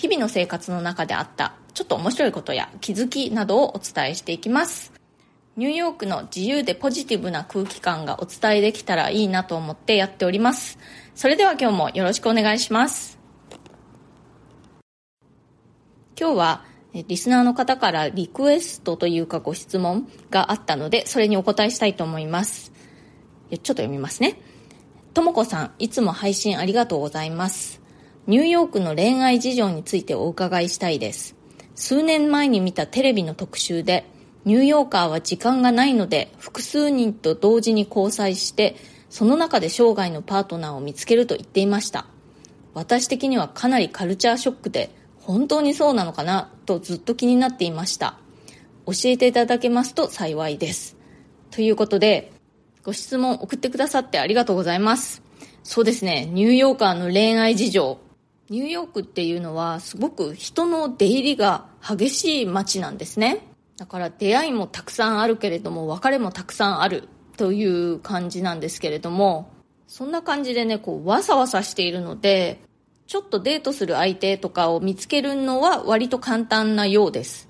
日々の生活の中であったちょっと面白いことや気づきなどをお伝えしていきます。ニューヨークの自由でポジティブな空気感がお伝えできたらいいなと思ってやっております。それでは今日もよろしくお願いします。今日はリスナーの方からリクエストというかご質問があったのでそれにお答えしたいと思います。ちょっと読みますね。ともこさんいつも配信ありがとうございます。ニューヨークの恋愛事情についてお伺いしたいです。数年前に見たテレビの特集で、ニューヨーカーは時間がないので複数人と同時に交際して、その中で生涯のパートナーを見つけると言っていました。私的にはかなりカルチャーショックで、本当にそうなのかなとずっと気になっていました。教えていただけますと幸いです。ということで、ご質問送ってくださってありがとうございます。そうですね、ニューヨーカーの恋愛事情、ニューヨークっていうのはすごく人の出入りが激しい街なんですね。だから出会いもたくさんあるけれども別れもたくさんあるという感じなんですけれども、そんな感じでね、こうわさわさしているので、ちょっとデートする相手とかを見つけるのは割と簡単なようです。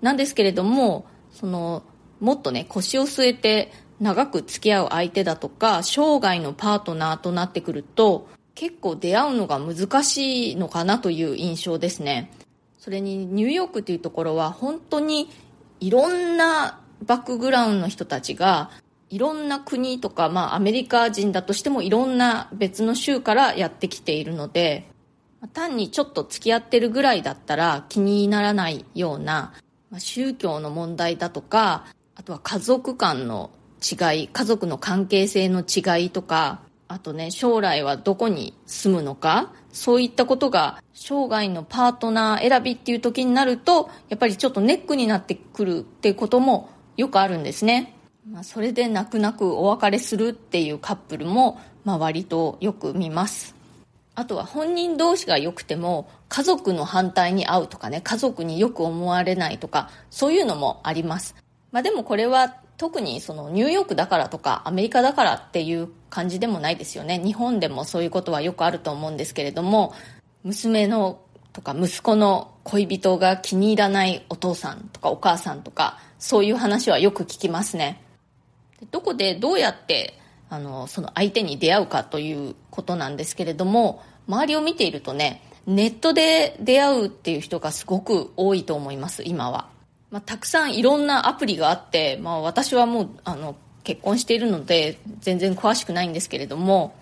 なんですけれども、その、もっとね、腰を据えて長く付き合う相手だとか、生涯のパートナーとなってくると、結構出会うのが難しいのかなという印象ですね。それにニューヨークっていうところは本当にいろんなバックグラウンドの人たちがいろんな国とか、まあアメリカ人だとしてもいろんな別の州からやってきているので、単にちょっと付き合ってるぐらいだったら気にならないような、まあ、宗教の問題だとか、あとは家族間の違い、家族の関係性の違いとか、あとね、将来はどこに住むのか、そういったことが生涯のパートナー選びっていう時になると、やっぱりちょっとネックになってくるってこともよくあるんですね。まあ、それで泣く泣くお別れするっていうカップルも、まあ、割とよく見ます。あとは本人同士が良くても家族の反対に会うとかね、家族によく思われないとか、そういうのもあります。まあでもこれは特にそのニューヨークだからとかアメリカだからっていう感じでもないですよね。日本でもそういうことはよくあると思うんですけれども娘のとか息子の恋人が気に入らないお父さんとかお母さんとかそういう話はよく聞きますね。どこでどうやってあのその相手に出会うかということなんですけれども周りを見ているとねネットで出会うっていう人がすごく多いと思います今は。まあ、たくさんいろんなアプリがあって、まあ、私はもうあの結婚しているので全然詳しくないんですけれども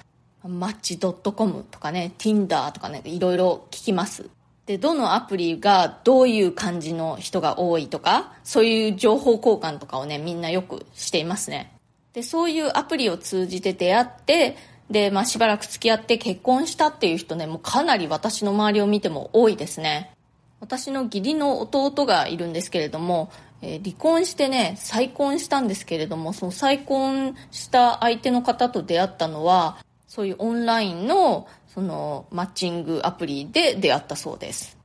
マッチ .com とかね Tinder とかねいろいろ聞きます。でどのアプリがどういう感じの人が多いとかそういう情報交換とかをねみんなよくしていますね。でそういうアプリを通じて出会ってで、まあ、しばらく付き合って結婚したっていう人ねもうかなり私の周りを見ても多いですね。私の義理の弟がいるんですけれども、えー、離婚してね再婚したんですけれどもその再婚した相手の方と出会ったのはそういうオンラインのそのマッチングアプリで出会ったそうです。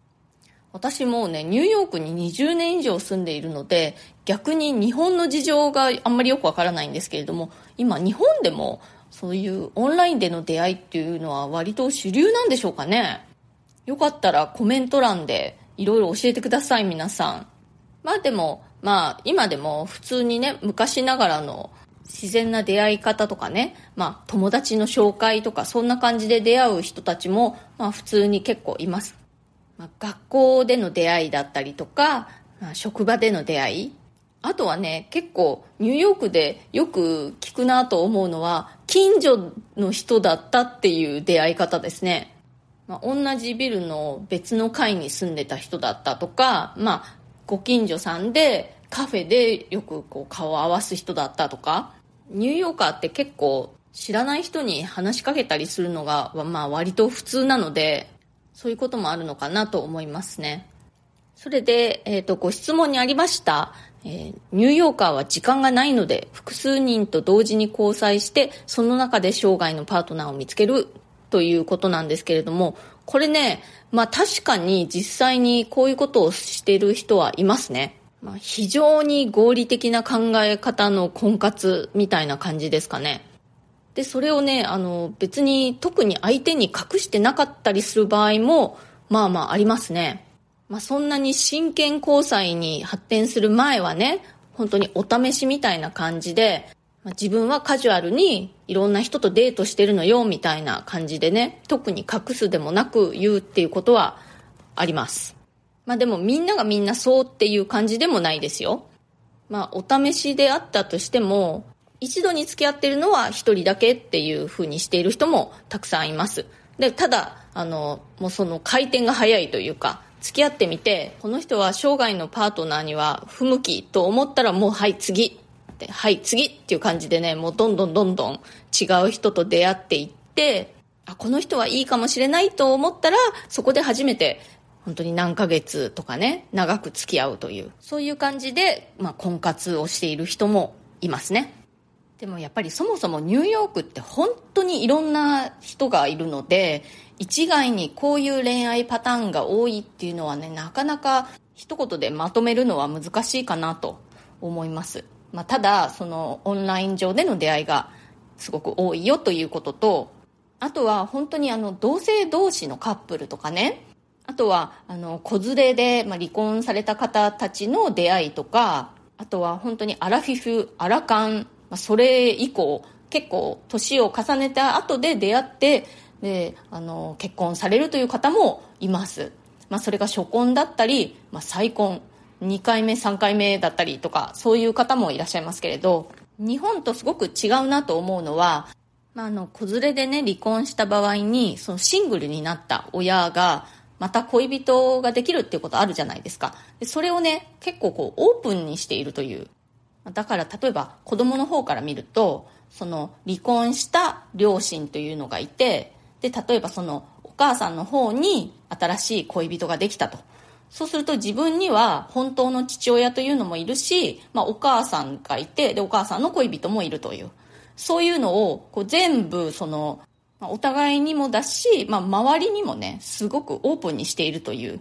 私もねニューヨークに20年以上住んでいるので逆に日本の事情があんまりよくわからないんですけれども今日本でもそういうオンラインでの出会いっていうのは割と主流なんでしょうかね。よかったらコメント欄でいろいろ教えてください、皆さん。まあでも、まあ今でも普通にね、昔ながらの自然な出会い方とかね、まあ友達の紹介とかそんな感じで出会う人たちも、まあ普通に結構います。まあ、学校での出会いだったりとか、まあ、職場での出会い。あとはね、結構ニューヨークでよく聞くなと思うのは、近所の人だったっていう出会い方ですね。まあ、同じビルの別の階に住んでた人だったとか、まあ、ご近所さんでカフェでよくこう顔を合わす人だったとか、ニューヨーカーって結構知らない人に話しかけたりするのが、まあ割と普通なので、そういうこともあるのかなと思いますね。それで、えっ、ー、と、ご質問にありました、えー、ニューヨーカーは時間がないので、複数人と同時に交際して、その中で生涯のパートナーを見つけるということなんですけれども、これね、まあ確かに実際にこういうことをしている人はいますね。まあ、非常に合理的な考え方の婚活みたいな感じですかね。で、それをね、あの、別に特に相手に隠してなかったりする場合も、まあまあありますね。まあ、そんなに真剣交際に発展する前はね、本当にお試しみたいな感じで、まあ、自分はカジュアルにいろんな人とデートしてるのよみたいな感じでね、特に隠すでもなく言うっていうことはあります。まあでもみんながみんなそうっていう感じでもないですよ。まあお試しであったとしても、一度に付き合ってるのは一人だけっていうふうにしている人もたくさんいます。で、ただ、あの、もうその回転が早いというか、付き合ってみて、この人は生涯のパートナーには不向きと思ったらもうはい次って、はい次っていう感じでね、もうどんどんどんどん違う人と出会っていって、あ、この人はいいかもしれないと思ったら、そこで初めて本当に何ヶ月とかね、長く付き合うという、そういう感じで、まあ、婚活をしている人もいますね。でもやっぱりそもそもニューヨークって本当にいろんな人がいるので、一概にこういう恋愛パターンが多いっていうのはね、なかなか一言でまとめるのは難しいかなと思います。まあ、ただ、そのオンライン上での出会いがすごく多いよということと、あとは本当にあの同性同士のカップルとかね、あとはあの子連れで、まあ、離婚された方たちの出会いとか、あとは本当にアラフィフ、アラカン、まあ、それ以降、結構年を重ねた後で出会ってであの結婚されるという方もいます、まあ、それが初婚だったり、まあ、再婚。2回目3回目だったりとかそういう方もいらっしゃいますけれど日本とすごく違うなと思うのは、まあ、あの子連れでね離婚した場合にそのシングルになった親がまた恋人ができるっていうことあるじゃないですかでそれをね結構こうオープンにしているというだから例えば子供の方から見るとその離婚した両親というのがいてで、例えばそのお母さんの方に新しい恋人ができたと。そうすると自分には本当の父親というのもいるし、まあお母さんがいて、で、お母さんの恋人もいるという。そういうのをこう全部その、お互いにもだし、まあ周りにもね、すごくオープンにしているという。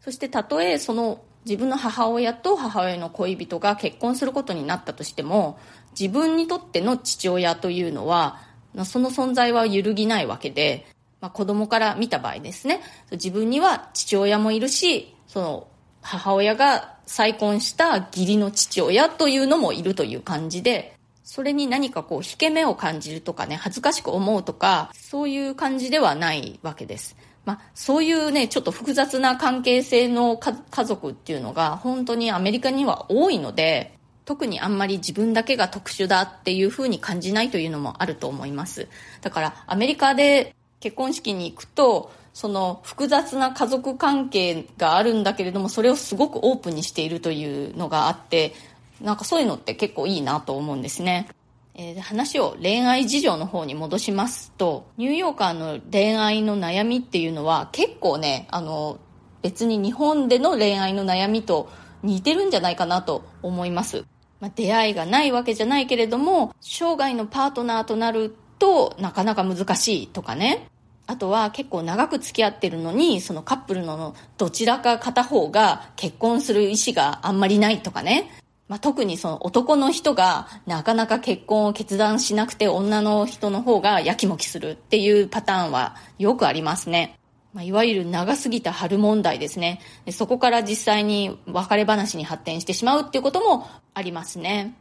そしてたとえその自分の母親と母親の恋人が結婚することになったとしても、自分にとっての父親というのは、その存在は揺るぎないわけで、まあ、子供から見た場合ですね、自分には父親もいるし、その母親が再婚した義理の父親というのもいるという感じで、それに何かこう、引け目を感じるとかね、恥ずかしく思うとか、そういう感じではないわけです。まあ、そういうね、ちょっと複雑な関係性の家族っていうのが本当にアメリカには多いので、特にあんまり自分だけが特殊だっていう風に感じないというのもあると思います。だからアメリカで結婚式に行くと、その複雑な家族関係があるんだけれども、それをすごくオープンにしているというのがあって、なんかそういうのって結構いいなと思うんですね。えー、話を恋愛事情の方に戻しますと、ニューヨーカーの恋愛の悩みっていうのは結構ね、あの、別に日本での恋愛の悩みと似てるんじゃないかなと思います。まあ、出会いがないわけじゃないけれども、生涯のパートナーとなるとなかなか難しいとかね。あとは結構長く付き合ってるのに、そのカップルのどちらか片方が結婚する意思があんまりないとかね。まあ、特にその男の人がなかなか結婚を決断しなくて女の人の方がやきもきするっていうパターンはよくありますね。まあ、いわゆる長すぎた春問題ですねで。そこから実際に別れ話に発展してしまうっていうこともありますね。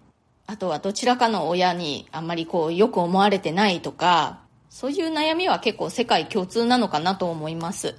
あとはどちらかの親にあんまりこうよく思われてないとか、そういう悩みは結構世界共通なのかなと思います。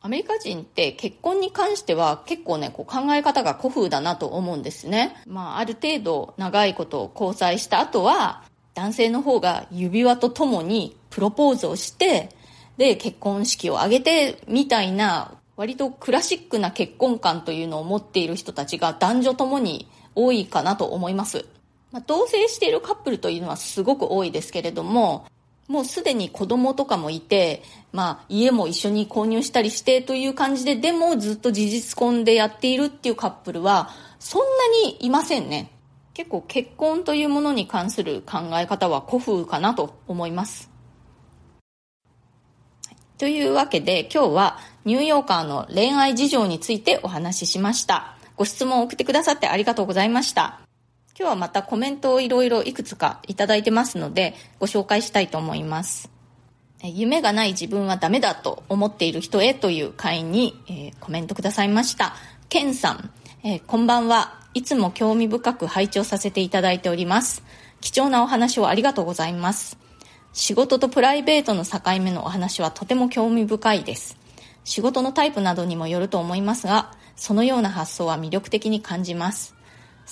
アメリカ人って結婚に関しては結構ね、こう考え方が古風だなと思うんですね。まあ、ある程度長いこと交際した後は、男性の方が指輪とともにプロポーズをして、で結婚式を挙げてみたいな割とクラシックな結婚観というのを持っている人たちが男女ともに多いかなと思います。まあ、同棲しているカップルというのはすごく多いですけれども、もうすでに子供とかもいて、まあ家も一緒に購入したりしてという感じで、でもずっと事実婚でやっているっていうカップルは、そんなにいませんね。結構結婚というものに関する考え方は古風かなと思います。というわけで今日はニューヨーカーの恋愛事情についてお話ししました。ご質問を送ってくださってありがとうございました。今日はまたコメントをいろいろいくつかいただいてますので、ご紹介したいと思います。夢がない自分はダメだと思っている人へという会に、えー、コメントくださいました。ケンさん、えー、こんばんは。いつも興味深く拝聴させていただいております。貴重なお話をありがとうございます。仕事とプライベートの境目のお話はとても興味深いです。仕事のタイプなどにもよると思いますが、そのような発想は魅力的に感じます。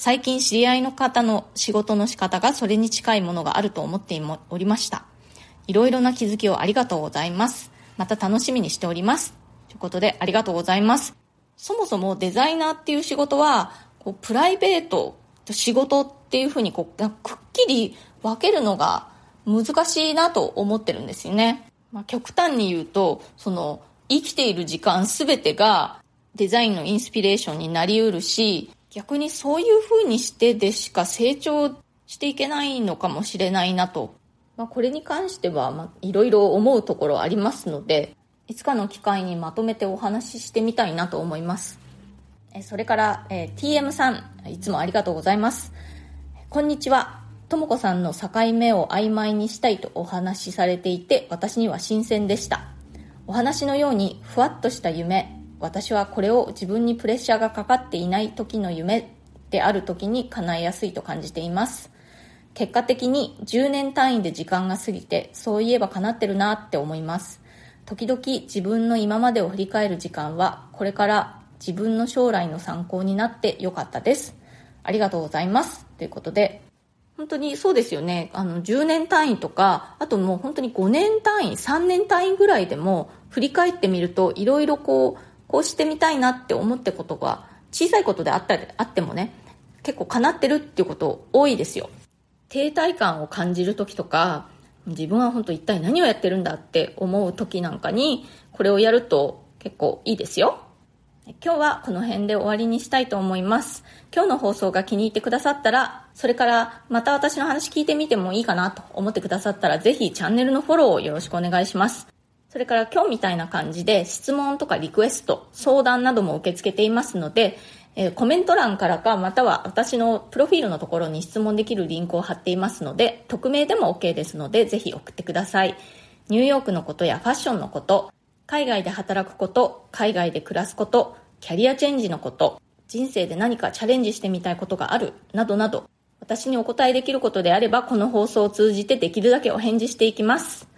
最近知り合いの方の仕事の仕方がそれに近いものがあると思っておりました。いろいろな気づきをありがとうございます。また楽しみにしております。ということでありがとうございます。そもそもデザイナーっていう仕事は、こうプライベートと仕事っていうふうにこうくっきり分けるのが難しいなと思ってるんですよね。まあ、極端に言うと、その生きている時間すべてがデザインのインスピレーションになりうるし、逆にそういう風にしてでしか成長していけないのかもしれないなと。まあ、これに関しては、まあ、いろいろ思うところありますので、いつかの機会にまとめてお話ししてみたいなと思います。それから、え、TM さん、いつもありがとうございます。こんにちは。ともこさんの境目を曖昧にしたいとお話しされていて、私には新鮮でした。お話のように、ふわっとした夢、私はこれを自分にプレッシャーがかかっていない時の夢である時に叶えやすいと感じています。結果的に10年単位で時間が過ぎてそういえば叶ってるなって思います。時々自分の今までを振り返る時間はこれから自分の将来の参考になってよかったです。ありがとうございます。ということで本当にそうですよね。あの、10年単位とか、あともう本当に5年単位、3年単位ぐらいでも、振り返ってみると、いろいろこう、こうしてみたいなって思ったことが小さいことであったりあってもね結構叶ってるっていうこと多いですよ停滞感を感じる時とか自分は本当一体何をやってるんだって思う時なんかにこれをやると結構いいですよ今日はこの辺で終わりにしたいと思います。今日の放送が気に入ってくださったら、それからまた私の話聞いてみてもいいかなと思ってくださったら、ぜひチャンネルのフォローをよろしくお願いします。それから今日みたいな感じで質問とかリクエスト、相談なども受け付けていますので、えー、コメント欄からかまたは私のプロフィールのところに質問できるリンクを貼っていますので、匿名でも OK ですので、ぜひ送ってください。ニューヨークのことやファッションのこと、海外で働くこと、海外で暮らすこと、キャリアチェンジのこと、人生で何かチャレンジしてみたいことがある、などなど、私にお答えできることであれば、この放送を通じてできるだけお返事していきます。